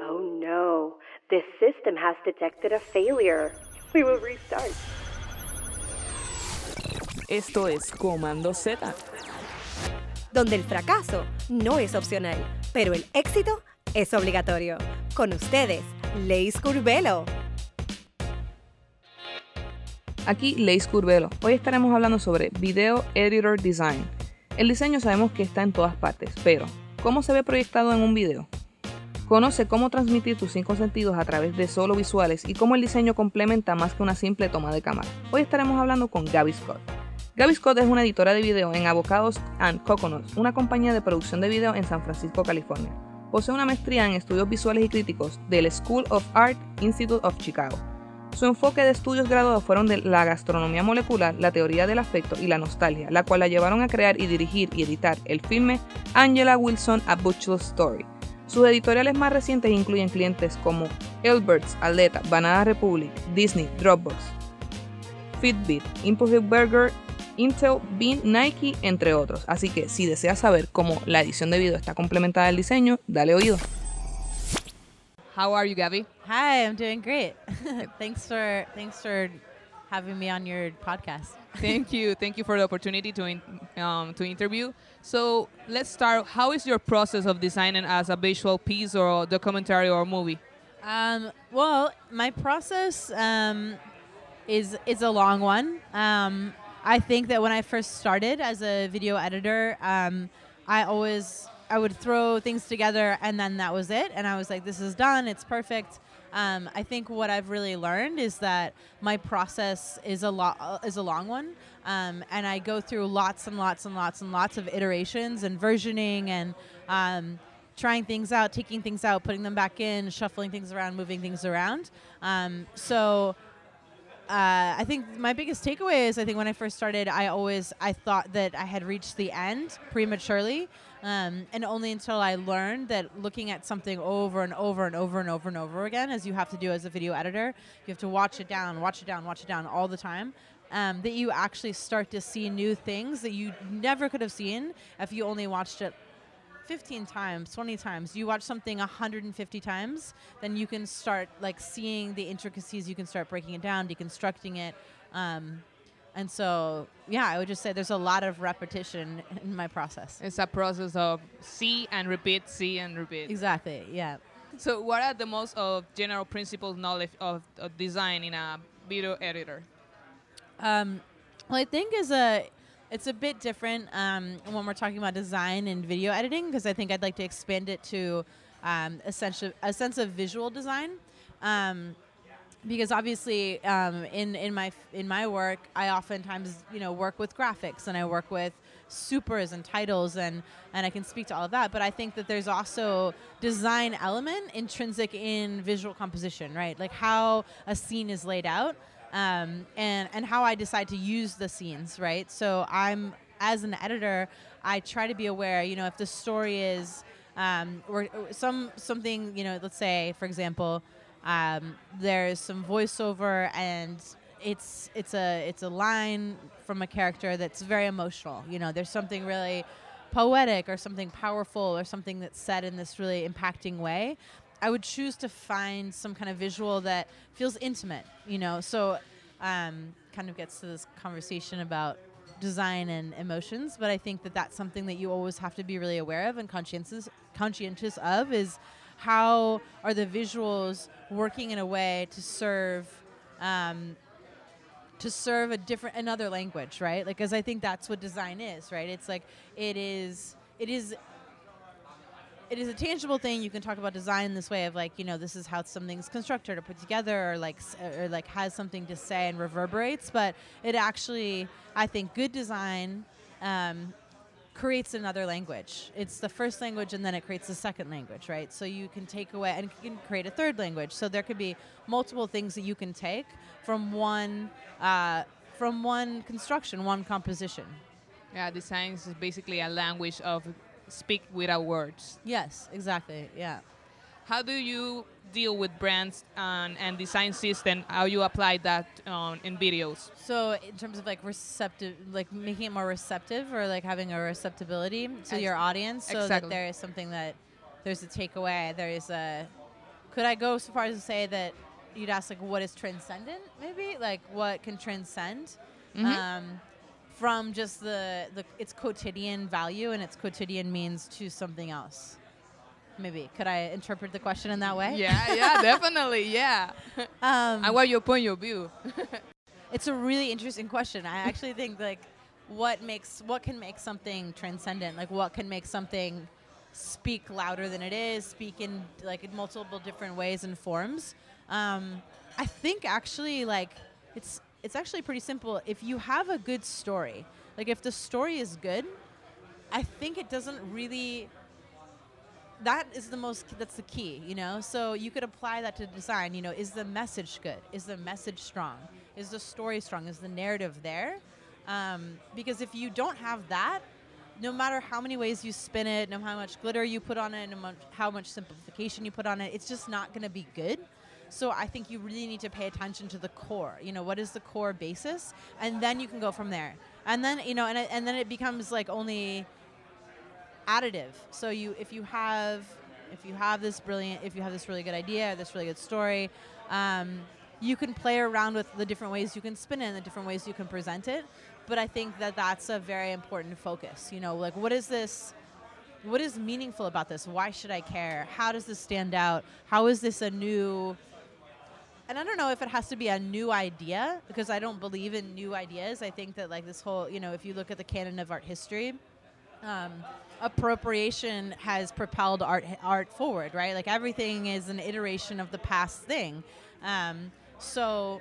Oh no, this system has detected a failure. We will restart. Esto es Comando Z. donde el fracaso no es opcional, pero el éxito es obligatorio. Con ustedes, Leis Curvelo. Aquí Leis Curvelo. Hoy estaremos hablando sobre Video Editor Design. El diseño sabemos que está en todas partes, pero ¿cómo se ve proyectado en un video? Conoce cómo transmitir tus cinco sentidos a través de solo visuales y cómo el diseño complementa más que una simple toma de cámara. Hoy estaremos hablando con Gaby Scott. Gaby Scott es una editora de video en Avocados and Coconuts, una compañía de producción de video en San Francisco, California. Posee una maestría en estudios visuales y críticos del School of Art Institute of Chicago. Su enfoque de estudios graduados fueron de la gastronomía molecular, la teoría del afecto y la nostalgia, la cual la llevaron a crear y dirigir y editar el filme Angela Wilson A Butcher's Story. Sus editoriales más recientes incluyen clientes como Elberts, Aleta, Banana Republic, Disney, Dropbox, Fitbit, Impossible Burger Intel, Bean, Nike, entre otros. Así que si deseas saber cómo la edición de video está complementada al diseño, dale oído. How are you, Gabby? Hi, I'm doing great. thanks for thanks for having me on your podcast. Thank you, thank you for the opportunity to in, um, to interview. So let's start. How is your process of designing as a visual piece or a documentary or movie? Um, well, my process um, is is a long one. Um, I think that when I first started as a video editor, um, I always I would throw things together and then that was it. And I was like, this is done. It's perfect. Um, I think what I've really learned is that my process is a lot uh, is a long one, um, and I go through lots and lots and lots and lots of iterations and versioning and um, trying things out, taking things out, putting them back in, shuffling things around, moving things around. Um, so uh, I think my biggest takeaway is I think when I first started, I always I thought that I had reached the end prematurely, um, and only until I learned that looking at something over and over and over and over and over again, as you have to do as a video editor, you have to watch it down, watch it down, watch it down all the time. Um, that you actually start to see new things that you never could have seen if you only watched it 15 times, 20 times, you watch something 150 times, then you can start like seeing the intricacies. You can start breaking it down, deconstructing it. Um, and so, yeah, I would just say there's a lot of repetition in my process. It's a process of see and repeat, see and repeat. Exactly, yeah. So, what are the most of general principles knowledge of, of design in a video editor? Um, well, I think is a it's a bit different um, when we're talking about design and video editing because I think I'd like to expand it to um, a, sense of, a sense of visual design. Um, because obviously, um, in, in my in my work, I oftentimes you know work with graphics and I work with supers and titles and and I can speak to all of that. But I think that there's also design element intrinsic in visual composition, right? Like how a scene is laid out um, and and how I decide to use the scenes, right? So I'm as an editor, I try to be aware. You know, if the story is um, or some something, you know, let's say, for example, um, there's some voiceover and it's it's a it's a line from a character that's very emotional. You know, there's something really poetic or something powerful or something that's said in this really impacting way. I would choose to find some kind of visual that feels intimate, you know. So, um, kind of gets to this conversation about design and emotions, but I think that that's something that you always have to be really aware of and conscientious conscientious of is how are the visuals working in a way to serve um, to serve a different another language, right? Like, because I think that's what design is, right? It's like it is it is it is a tangible thing. You can talk about design this way of like, you know, this is how something's constructed or put together, or like, or like has something to say and reverberates. But it actually, I think, good design um, creates another language. It's the first language, and then it creates the second language, right? So you can take away and can create a third language. So there could be multiple things that you can take from one uh, from one construction, one composition. Yeah, design is basically a language of speak without words. Yes, exactly. Yeah. How do you deal with brands and, and design system? How you apply that um, in videos? So in terms of like receptive, like making it more receptive, or like having a receptibility to Ex- your audience, so exactly. that there is something that there's a takeaway. There's a. Could I go so far as to say that you'd ask like what is transcendent? Maybe like what can transcend. Um, from just the, the its quotidian value and its quotidian means to something else. Maybe could I interpret the question in that way? Yeah, yeah, definitely, yeah. Um, and what your point of view? It's a really interesting question. I actually think like what makes what can make something transcendent? Like what can make something speak louder than it is, speak in like in multiple different ways and forms. Um, I think actually like it's it's actually pretty simple. If you have a good story, like if the story is good, I think it doesn't really that is the most that's the key you know? So you could apply that to design you know is the message good? Is the message strong? Is the story strong? Is the narrative there? Um, because if you don't have that no matter how many ways you spin it no how much glitter you put on it no how much simplification you put on it it's just not going to be good so i think you really need to pay attention to the core you know what is the core basis and then you can go from there and then you know and, and then it becomes like only additive. So you if you have if you have this brilliant if you have this really good idea, this really good story, um, you can play around with the different ways you can spin it and the different ways you can present it. But I think that that's a very important focus. You know, like what is this? What is meaningful about this? Why should I care? How does this stand out? How is this a new and I don't know if it has to be a new idea because I don't believe in new ideas. I think that like this whole, you know, if you look at the canon of art history, um, appropriation has propelled art art forward, right? Like everything is an iteration of the past thing. Um, so,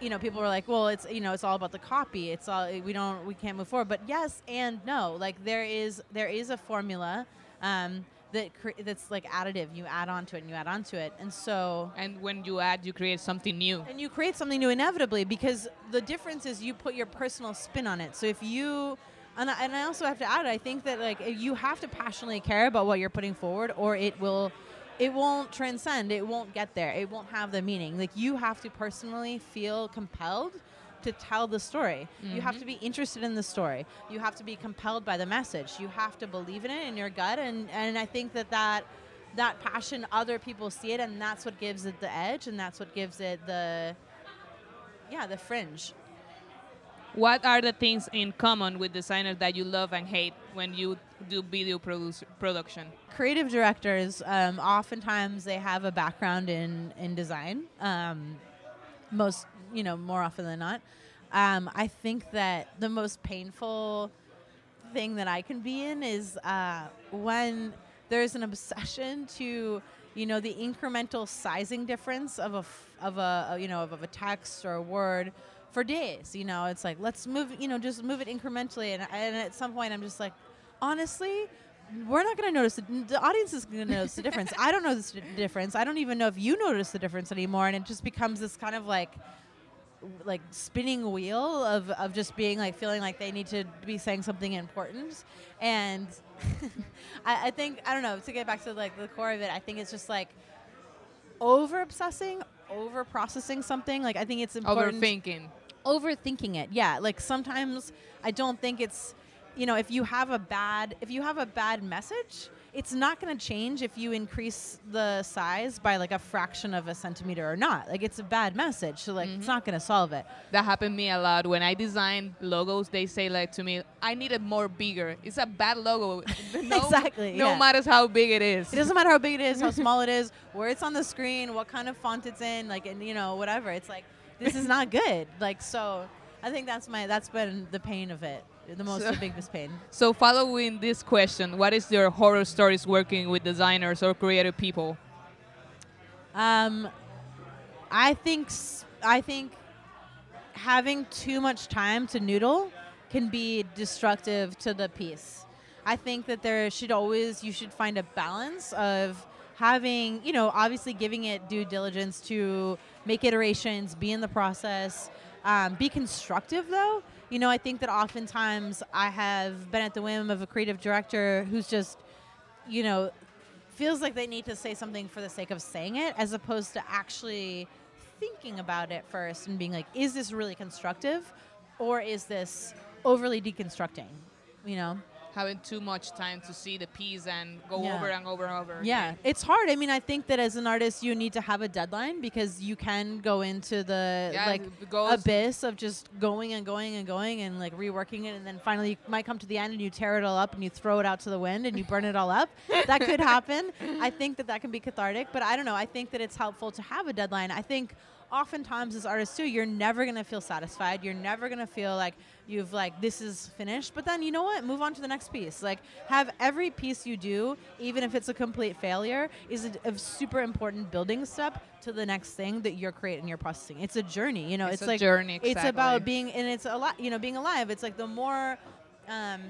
you know, people were like, "Well, it's you know, it's all about the copy. It's all we don't we can't move forward." But yes and no. Like there is there is a formula um, that cre- that's like additive. You add on to it and you add on to it, and so and when you add, you create something new. and you create something new inevitably because the difference is you put your personal spin on it. So if you and I, and I also have to add, I think that like you have to passionately care about what you're putting forward, or it will, it won't transcend. It won't get there. It won't have the meaning. Like you have to personally feel compelled to tell the story. You have to be interested in the story. You have to be compelled by the message. You have to believe in it in your gut, and and I think that that that passion, other people see it, and that's what gives it the edge, and that's what gives it the yeah the fringe. What are the things in common with designers that you love and hate when you do video produce, production? creative directors um, oftentimes they have a background in in design um, most you know more often than not. Um, i think that the most painful thing that i can be in is uh, when there's an obsession to you know the incremental sizing difference of a f- of a, a you know of, of a text or a word for days you know? It's like let's move you know just move it incrementally. And, and at some point i'm just like honestly we're not going to notice the, the audience is going to notice the difference. I don't know the difference. I don't even know if you notice the difference anymore and it just becomes this kind of like like spinning wheel of, of just being like feeling like they need to be saying something important. And I, I think i don't know to get back to like the core of it i think it's just like over obsessing over processing something. Like i think it's important Overthinking. overthinking it yeah. Like sometimes i don't think it's you know if you have a bad if you have a bad message it's not going to change if you increase the size by like a fraction of a centimeter or not like it's a bad message so like it's mm-hmm. not going to solve it That happened to me a lot. When I design logos, they say like to me, I need it more bigger. It's a bad logo. no, Exactly, No yeah. matters how big it is. it doesn't matter how big it is how small it is where it's on the screen what kind of font it's in like and you know whatever it's like this is not good like so i think that's my that's been the pain of it the most So- biggest pain So following this question, what is your horror stories working with designers or creative people? Um, I think I think having too much time to noodle can be destructive to the piece. I think that there should always you should find a balance of having you know obviously giving it due diligence to make iterations, be in the process, um, be constructive though. You know I think that oftentimes I have been at the whim of a creative director who's just you know feels like they need to say something for the sake of saying it as opposed to actually thinking about it first and being like is this really constructive or is this overly deconstructing? You know having too much time to see the piece and go Yeah. over and over and over. Yeah, again. it's hard. I mean, I think that as an artist, you need to have a deadline because you can go into the Yeah, like abyss of just going and going and going and like reworking it, and then finally you might come to the end and you tear it all up and you throw it out to the wind and you burn it all up. That could happen. I think that that can be cathartic, but I don't know. I think that it's helpful to have a deadline. I think oftentimes as artists too you're never going to feel satisfied. You're never going to feel like you've like this is finished. But then you know what? Move on to the next piece. Like have every piece you do even if it's a complete failure is a, a super important building step to the next thing that you're creating you're processing. It's a journey you know? It's it's, a like journey, it's about being and it's a lot you know being alive. It's like the more um,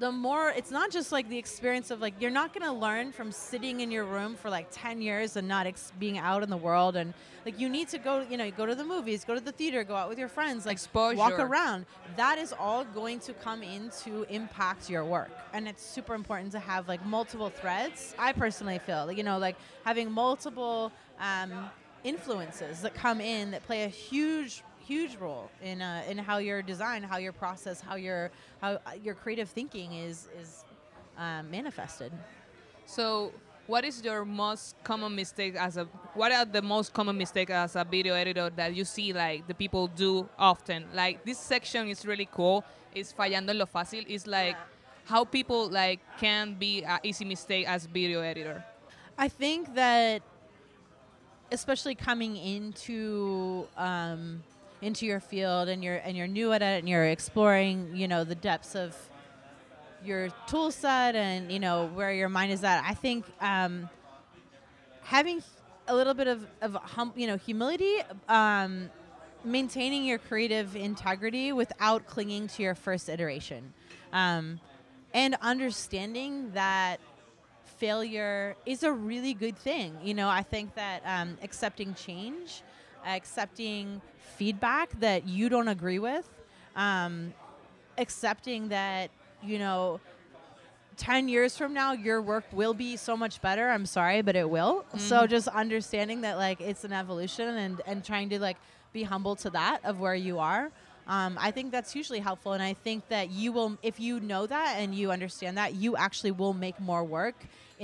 the more it's not just like the experience of like you're not going to learn from sitting in your room for like 10 years and not ex- being out in the world and like you need to go you know go to the movies go to the theater go out with your friends like walk around. That is all going to come in to impact your work. And it's super important to have like multiple threads. I personally feel like, you know like having multiple um, influences that come in that play a huge huge role in uh, in how your design, how your process, how your how uh, your creative thinking is is um, manifested. So, what is your most common mistake as a? What are the most common mistake as a video editor that you see like the people do often? Like this section is really cool. It's fallando en lo fácil. It's like how people like can be an easy mistake as video editor. I think that especially coming into um, into your field and you're and you're new at it and you're exploring you know the depths of your tool set and you know where your mind is at. I think um, having a little bit of, of hum, you know humility, um, maintaining your creative integrity without clinging to your first iteration, um, and understanding that failure is a really good thing. You know, I think that um, accepting change, accepting feedback that you don't agree with, um, accepting that, you know, 10 years from now, your work will be so much better. I'm sorry, but it will. So just understanding that, like, it's an evolution and, and trying to, like, be humble to that of where you are. Um, I think that's hugely helpful. And I think that you will, if you know that and you understand that, you actually will make more work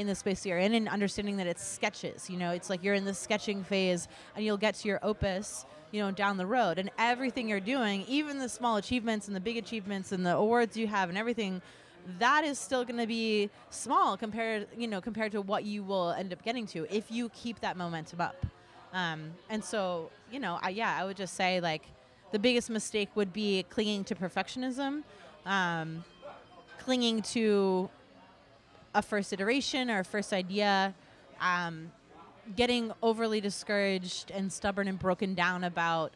in the space you're in and understanding that it's sketches. You know, it's like you're in the sketching phase and you'll get to your opus, you know, down the road. And everything you're doing, even the small achievements and the big achievements and the awards you have and everything, that is still going to be small compared, you know, compared to what you will end up getting to if you keep that momentum up. Um, and so, you know, I, yeah, I would just say like the biggest mistake would be clinging to perfectionism, um, clinging to a first iteration or a first idea, um, getting overly discouraged and stubborn and broken down about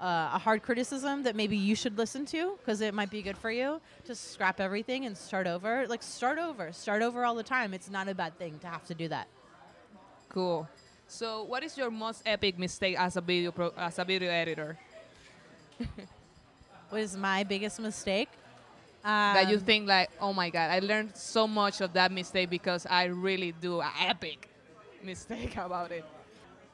uh, a hard criticism that maybe you should listen to because it might be good for you. Just scrap everything and start over. Like start over, start over all the time. It's not a bad thing to have to do that. Cool. So, what is your most epic mistake as a video pro- as a video editor What is my biggest mistake? That you Um, think like, oh my god, I learned so much of that mistake because I really do an epic mistake about it.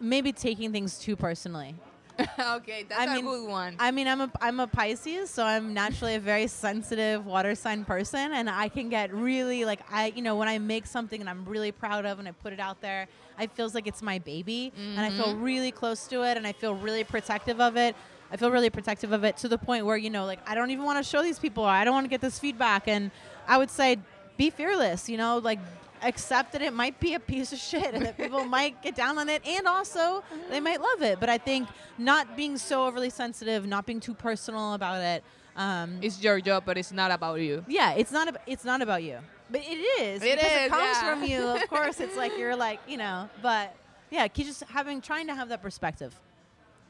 maybe taking things too personally. okay, that's I a mean, good one. I mean, I'm a I'm a Pisces, so I'm naturally a very sensitive water sign person, and I can get really like I, you know, when I make something and I'm really proud of, and I put it out there, it feels like it's my baby, and I feel really close to it, and I feel really protective of it. I feel really protective of it to the point where you know, like I don't even want to show these people, or I don't want to get this feedback, and I would say, be fearless, you know, like accept that it might be a piece of shit and that people might get down on it. And also they might love it. But i think not being so overly sensitive not being too personal about it um, it's your job, but it's not about you. yeah it's not ab- it's not about you. But it is It because is, it comes yeah. from you of course. It's like you're like you know but yeah keep just having trying to have that perspective.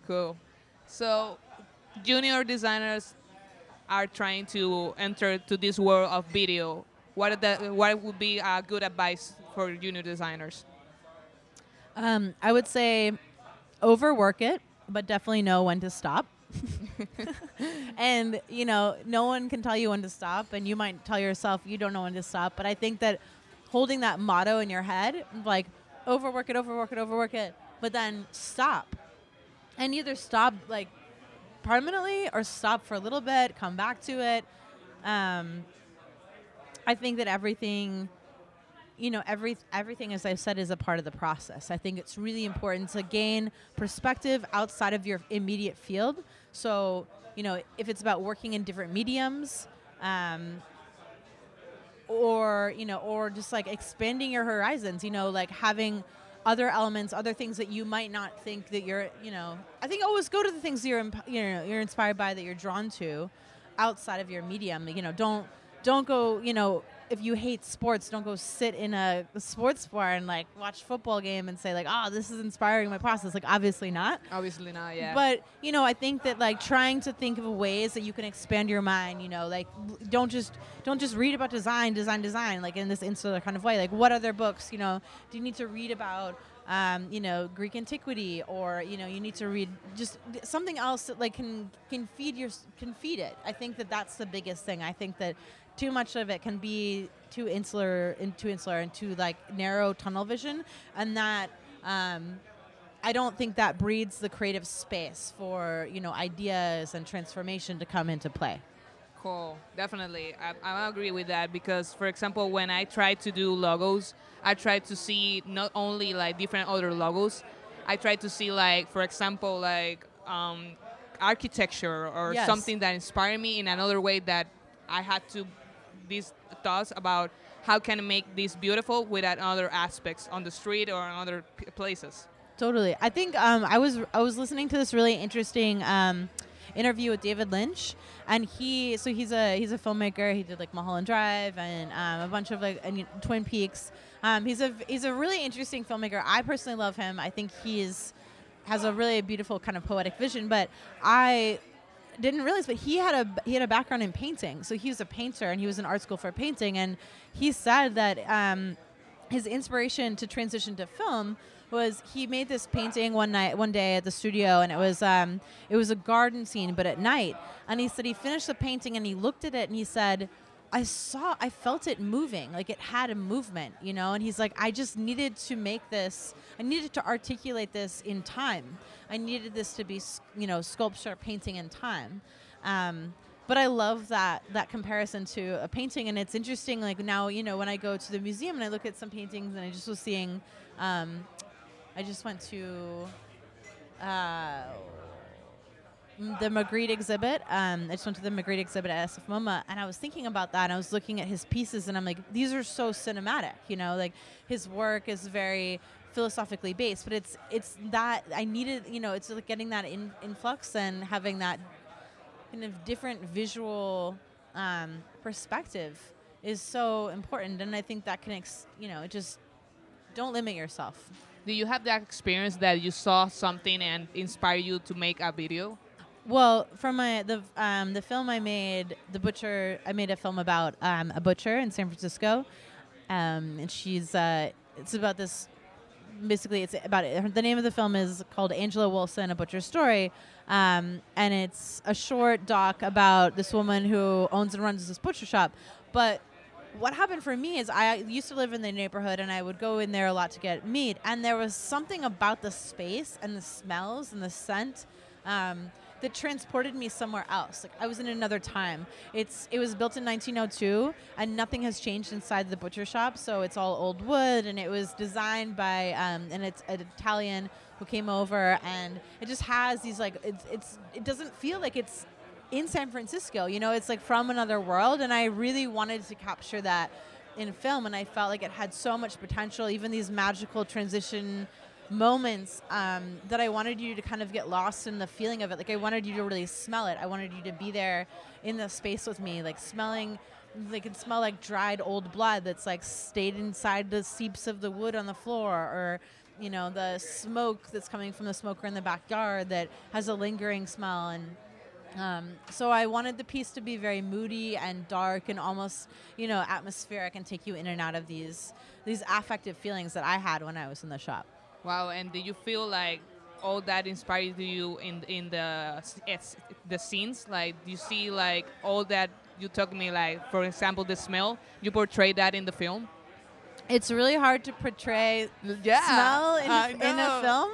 Cool. So, junior designers are trying to enter to this world of video. What are the, what would be a good advice for junior designers? um, i would say overwork it but definitely know when to stop and you know no one can tell you when to stop and you might tell yourself you don't know when to stop but i think that holding that motto in your head like overwork it overwork it overwork it but then stop and either stop like permanently or stop for a little bit come back to it um, I think that everything, you know, every everything, as I've said, is a part of the process. I think it's really important to gain perspective outside of your immediate field. So, you know, if it's about working in different mediums, um, or you know, or just like expanding your horizons, you know, like having other elements, other things that you might not think that you're, you know, I think always go to the things you're, imp- you know, you're inspired by that you're drawn to outside of your medium. You know, don't don't go, you know, if you hate sports, don't go sit in a, sports bar and like watch football game and say like, "Oh, this is inspiring my process." Like obviously not. Obviously not, yeah. But you know, I think that like trying to think of ways that you can expand your mind. You know, like don't just don't just read about design, design, design, like in this insular kind of way. Like what other books? You know, do you need to read about? Um, you know, Greek antiquity, or you know, you need to read just something else that like can can feed your can feed it. I think that that's the biggest thing. I think that too much of it can be too insular and too insular and too like narrow tunnel vision, and that um, I don't think that breeds the creative space for you know ideas and transformation to come into play. Cool, definitely. I, I agree with that because, for example, when I try to do logos, I try to see not only like different other logos, I try to see like, for example, like um, architecture or Yes. something that inspired me in another way that I had to these thoughts about how can I make this beautiful without other aspects on the street or in other p- places. Totally. I think um, I was I was listening to this really interesting um, interview with David Lynch, and he so he's a he's a filmmaker. He did like Mulholland Drive and um, a bunch of like and, Twin Peaks. Um, he's a he's a really interesting filmmaker. I personally love him. I think he's has a really beautiful kind of poetic vision. But I didn't realize, but he had a he had a background in painting. So he was a painter, and he was in art school for painting. And he said that um, his inspiration to transition to film was he made this painting one night one day at the studio and it was um it was a garden scene but at night and he said he finished the painting and he looked at it and he said I saw I felt it moving like it had a movement you know and he's like I just needed to make this I needed to articulate this in time I needed this to be you know sculpture painting in time um, but I love that that comparison to a painting, and it's interesting. Like now, you know, when I go to the museum and I look at some paintings, and I just was seeing, um, I just went to uh, the Magritte exhibit. Um, I just went to the Magritte exhibit at SF MoMA, and I was thinking about that. And I was looking at his pieces, and I'm like, these are so cinematic. You know, like his work is very philosophically based, but it's it's that I needed. You know, it's like getting that in, influx and having that kind of different visual um, perspective is so important, and I think that can, ex- you know, just don't limit yourself. Do you have that experience that you saw something and inspired you to make a video? Well, from my the um, the film I made, the butcher, I made a film about um, a butcher in San Francisco, um, and she's uh, it's about this. Basically, it's about it. The name of the film is called Angela Wilson: A Butcher's Story, um, and it's a short doc about this woman who owns and runs this butcher shop. But what happened for me is I used to live in the neighborhood and I would go in there a lot to get meat. And there was something about the space and the smells and the scent um, that transported me somewhere else. Like I was in another time. It's it was built in 1902 and nothing has changed inside the butcher shop. So it's all old wood and it was designed by um, and it's an Italian who came over and it just has these like it's, it's it doesn't feel like it's in San Francisco. You know, it's like from another world, and I really wanted to capture that in film, and I felt like it had so much potential. Even these magical transition moments um, that I wanted you to kind of get lost in the feeling of it. Like I wanted you to really smell it. I wanted you to be there in the space with me, like smelling. They can smell like dried old blood that's like stayed inside the seeps of the wood on the floor, or you know the smoke that's coming from the smoker in the backyard that has a lingering smell and um, so I wanted the piece to be very moody and dark and almost, you know, atmospheric and take you in and out of these these affective feelings that I had when I was in the shop. Wow, and did you feel like all that inspired you in in the it's, the scenes? Like, do you see like all that you took me like, for example, the smell? You portray that in the film? It's really hard to portray Yeah, smell in, I in a film.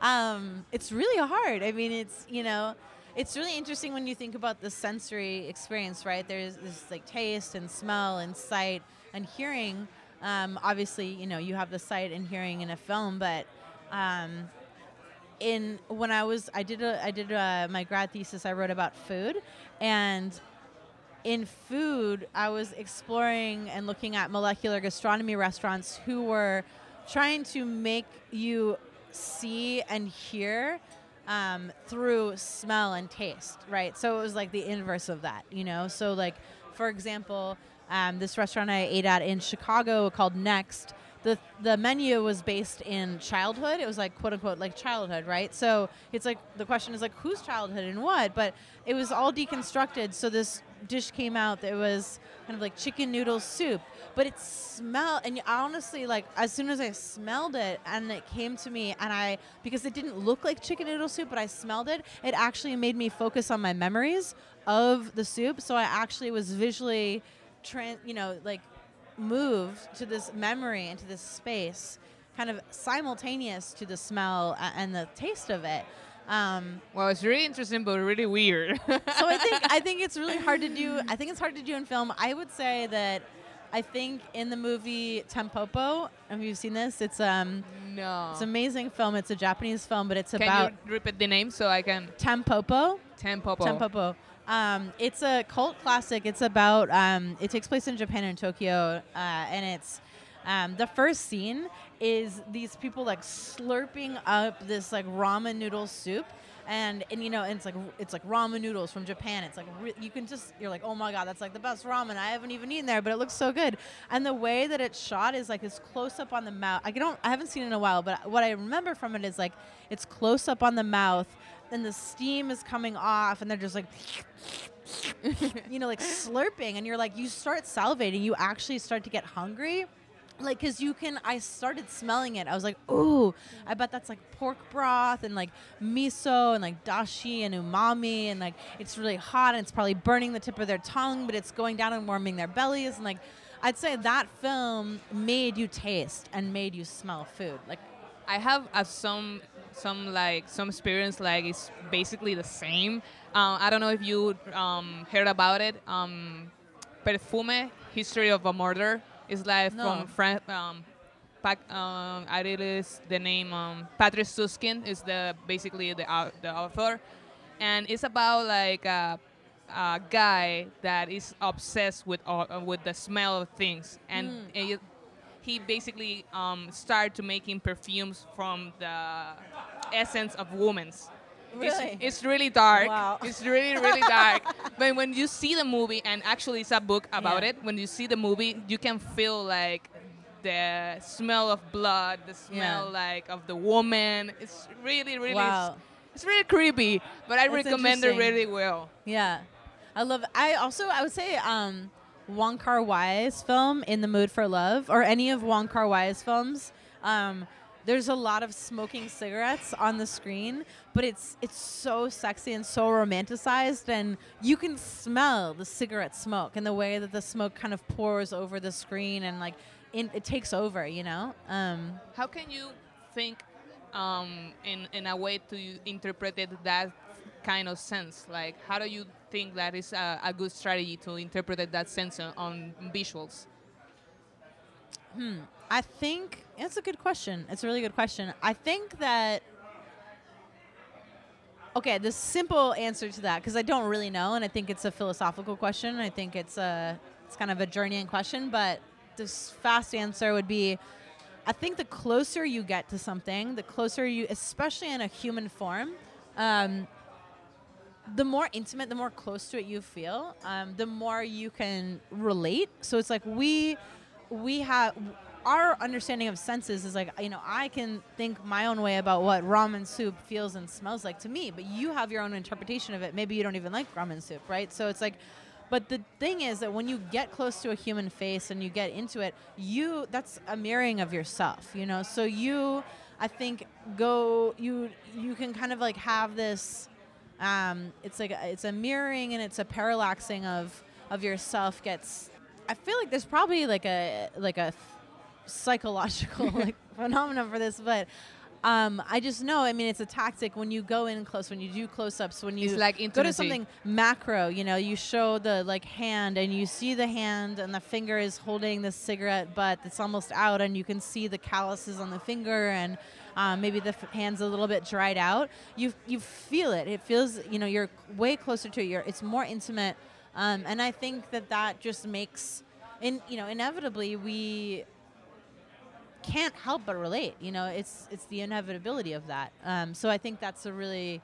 Um, it's really hard. I mean, it's you know, it's really interesting when you think about the sensory experience, right? There's this like taste and smell and sight and hearing. Um, obviously, you know, you have the sight and hearing in a film, but um, in when I was I did a I did a, my grad thesis I wrote about food and in food I was exploring and looking at molecular gastronomy restaurants who were trying to make you see and hear um, through smell and taste, right? So it was like the inverse of that, you know. So like, for example, um, this restaurant I ate at in Chicago called Next the the menu was based in childhood. It was like quote unquote like childhood, right? So it's like the question is like whose childhood and what, but it was all deconstructed. So this dish came out that was kind of like chicken noodle soup, but it smelled and honestly like as soon as I smelled it and it came to me and I because it didn't look like chicken noodle soup, but I smelled it, it actually made me focus on my memories of the soup. So I actually was visually, tran- you know, like moved to this memory and to this space, kind of simultaneous to the smell and the taste of it. Um, well, it's really interesting, but really weird. so I think I think it's really hard to do. I think it's hard to do in film. I would say that I think in the movie Tampopo, have you seen this? It's um no. It's an amazing film. It's a Japanese film, but it's can about. Can you repeat the name so I can? Tampopo. Tampopo. Tampopo. Um, it's a cult classic. It's about. Um, it takes place in Japan and Tokyo, uh, and it's. Um, the first scene is these people like slurping up this like ramen noodle soup, and and you know it's like it's like ramen noodles from Japan. It's like you can just you're like oh my god that's like the best ramen I haven't even eaten there, but it looks so good. And the way that it's shot is like it's close up on the mouth. I don't I haven't seen it in a while, but what I remember from it is like it's close up on the mouth and the steam is coming off and they're just like you know like slurping. And you're like you start salivating. You actually start to get hungry. Like because you can i started smelling it. I was like ooh i bet that's like pork broth and like miso and like dashi and umami and like it's really hot and it's probably burning the tip of their tongue but it's going down and warming their bellies. And like i'd say that film made you taste and made you smell food. Like i have uh, some some like some experience like it's basically the same. Uh, I don't know if you um, heard about it. Um, Perfume, History of a Murder, is like no. from Frank. Um, Pac, um, I did is the name um, Patrick Suskind is the basically the uh, the author, and it's about like a, a guy that is obsessed with uh, with the smell of things, and mm. it, he basically um, started to making perfumes from the essence of women's. Really? It's, it's really dark. Wow. It's really, really dark. but when you see the movie, and actually it's a book about yeah. it, when you see the movie, you can feel like the smell of blood, the smell yeah. like of the woman. It's really, really, wow. it's, it's really creepy. But I That's recommend it really well. Yeah, I love. It. I also I would say um, Wong Kar Wai's film "In the Mood for Love" or any of Wong Kar Wai's films. Um, there's a lot of smoking cigarettes on the screen, but it's it's so sexy and so romanticized, and you can smell the cigarette smoke and the way that the smoke kind of pours over the screen and like in, it takes over. You know. Um, How can you think um, in in a way to interpret it that kind of sense? Like, how do you think that is a, a good strategy to interpret that sense on, on visuals? Hmm. I think it's a good question. It's a really good question. I think that okay, the simple answer to that because I don't really know, and I think it's a philosophical question. I think it's a it's kind of a journeying question, but this fast answer would be. I think the closer you get to something, the closer you, especially in a human form, um, the more intimate, the more close to it you feel, um, the more you can relate. So it's like we we have our understanding of senses is like you know I can think my own way about what ramen soup feels and smells like to me, but you have your own interpretation of it. Maybe you don't even like ramen soup, right? So it's like but the thing is that when you get close to a human face and you get into it, you that's a mirroring of yourself, you know. So you I think go you you can kind of like have this um, it's like a, it's a mirroring and it's a parallaxing of of yourself gets I feel like there's probably like a like a psychological like phenomenon for this, but Um, I just know. I mean, it's a tactic when you go in close, when you do close-ups, when you like go to something macro. You know, you show the like hand, and you see the hand, and the finger is holding the cigarette butt that's almost out, and you can see the calluses on the finger, and um, maybe the f- hand's a little bit dried out. You you feel it. It feels. You know, you're way closer to it. You're, it's more intimate, um, and I think that that just makes. In, you know, inevitably we can't help but relate. You know, it's it's the inevitability of that. Um, so I think that's a really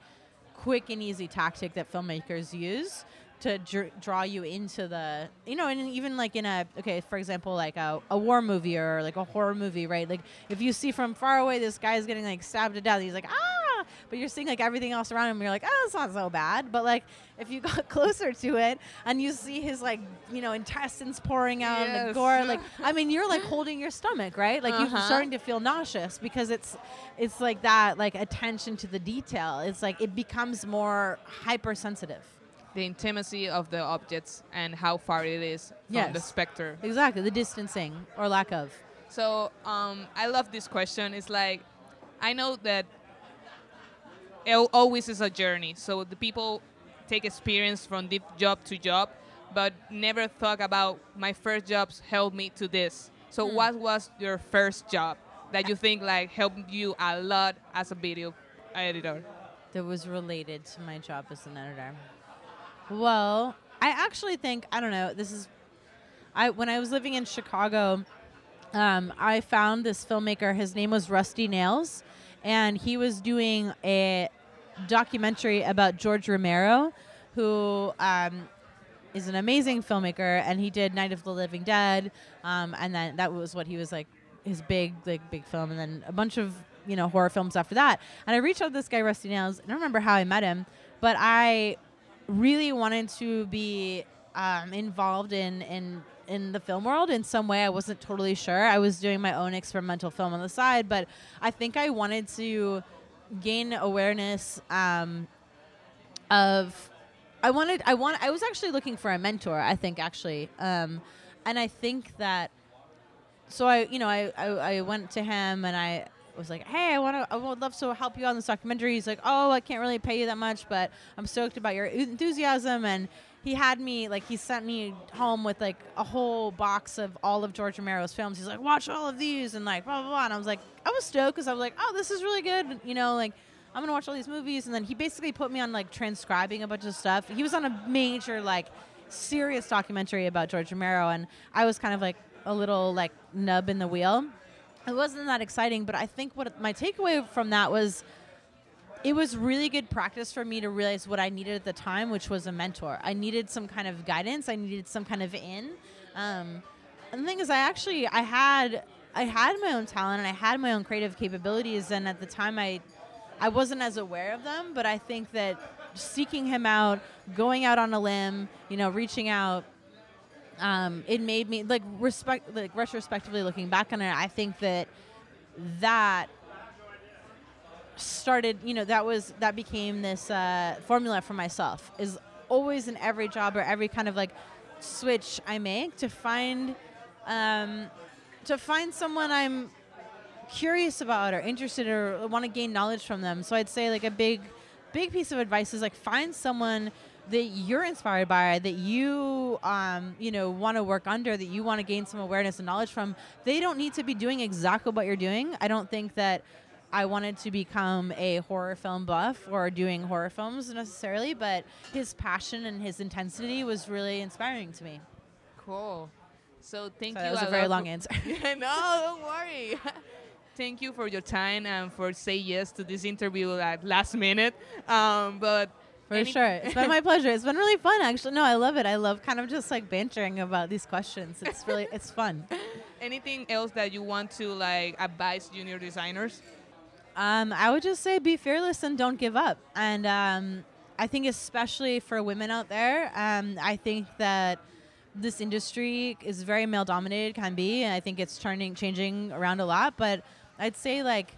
quick and easy tactic that filmmakers use to dr- draw you into the you know and even like in a okay for example like a, a war movie or like a horror movie right? Like if you see from far away this guy's getting like stabbed to death he's like ah! But you're seeing like everything else around him and you're like oh it's not so bad. But like if you got closer to it and you see his like you know intestines pouring out and the gore like i mean you're like holding your stomach right? Like you're Uh-huh. starting to feel nauseous because it's it's like that like attention to the detail. It's like it becomes more hypersensitive The intimacy of the objects and how far it is from Yes. the specter. exactly the distancing or lack of So um, I love this question. It's like I know that it always is a journey. So the people take experience from deep job to job, but never thought about my first jobs helped me to this. So what was your first job that you think like helped you a lot as a video editor? that was related to my job as an editor well i actually think i don't know this is i when i was living in chicago um, i found this filmmaker his name was rusty nails and he was doing a documentary about george romero who um, is an amazing filmmaker and he did night of the living dead um, and then that was what he was like his big like big film and then a bunch of you know horror films after that. And i reached out to this guy rusty nails i don't remember how i met him but i really wanted to be um, involved in in in the film world in some way i wasn't totally sure i was doing my own experimental film on the side but i think i wanted to gain awareness um, of I wanted I want I was actually looking for a mentor, I think actually. Um, and I think that so I you know I, I, I went to him and I was like, "Hey, I want to I would love to help you on this documentary." He's like, "Oh, I can't really pay you that much, but I'm stoked about your enthusiasm." And he had me like he sent me home with like a whole box of all of George Romero's films. He's like, "Watch all of these," and like blah blah blah. And I was like, I was stoked because I was like, "Oh, this is really good," you know, like. I'm gonna watch all these movies, and then he basically put me on like transcribing a bunch of stuff. He was on a major like serious documentary about George Romero, and I was kind of like a little like nub in the wheel. It wasn't that exciting, but I think what my takeaway from that was it was really good practice for me to realize what I needed at the time, which was a mentor. I needed some kind of guidance. I needed some kind of in. Um, and the thing is, I actually I had I had my own talent and I had my own creative capabilities, and at the time I I wasn't as aware of them. But I think that seeking him out, going out on a limb, you know, reaching out, um, it made me like respect like retrospectively looking back on it. I think that that started you know that was that became this uh, formula for myself is always in every job or every kind of like switch i make to find um, to find someone i'm curious about or interested or want to gain knowledge from them so i'd say like a big big piece of advice is like find someone that you're inspired by that you um, you know want to work under that you want to gain some awareness and knowledge from they don't need to be doing exactly what you're doing i don't think that I wanted to become a horror film buff or doing horror films necessarily, but his passion and his intensity was really inspiring to me. Cool. So thank So you. that was a a very long answer. No, don't worry. Thank you for your time and for say yes to this interview at last minute. Um, but For any- sure. It's been my pleasure. It's been really fun actually. No, I love it. I love kind of just like bantering about these questions. It's really it's fun. anything else that you want to like advise junior designers? Um, I would just say be fearless and don't give up. And um, I think especially for women out there, um, I think that this industry is very male dominated, can be, and I think it's turning, changing around a lot. But I'd say like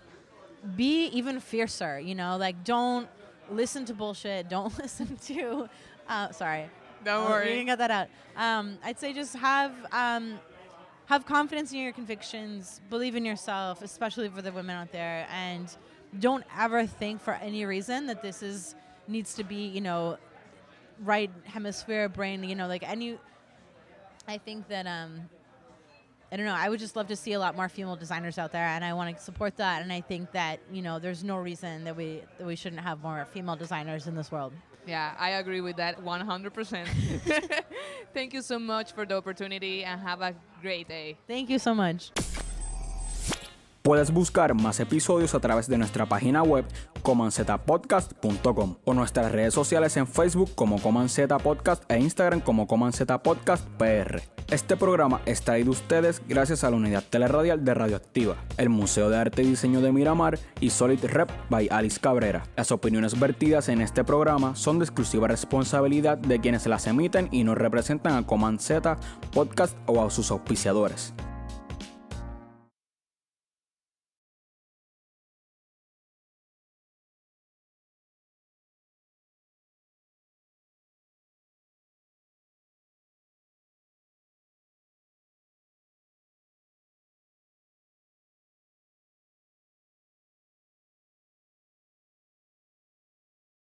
be even fiercer. You know, like don't listen to bullshit. Don't listen to. Uh, sorry. Don't Oh, worry. You can get that out. Um, I'd say just have um, have confidence in your convictions, believe in yourself, especially for the women out there, and don't ever think for any reason that this is needs to be, you know, right hemisphere brain, you know, like any. I think that um, I don't know. I would just love to see a lot more female designers out there, and I want to support that. And I think that you know, there's no reason that we that we shouldn't have more female designers in this world. Yeah, I agree with that 100%. Thank you so much for the opportunity and have a great day. Thank you so much. Puedes buscar más episodios a través de nuestra página web comanzetapodcast.com o nuestras redes sociales en Facebook como Comanceta Podcast e Instagram como Comanceta Podcast PR. Este programa está traído a ustedes gracias a la unidad teleradial de Radioactiva, el Museo de Arte y Diseño de Miramar y Solid Rep by Alice Cabrera. Las opiniones vertidas en este programa son de exclusiva responsabilidad de quienes las emiten y no representan a Comanceta Podcast o a sus auspiciadores.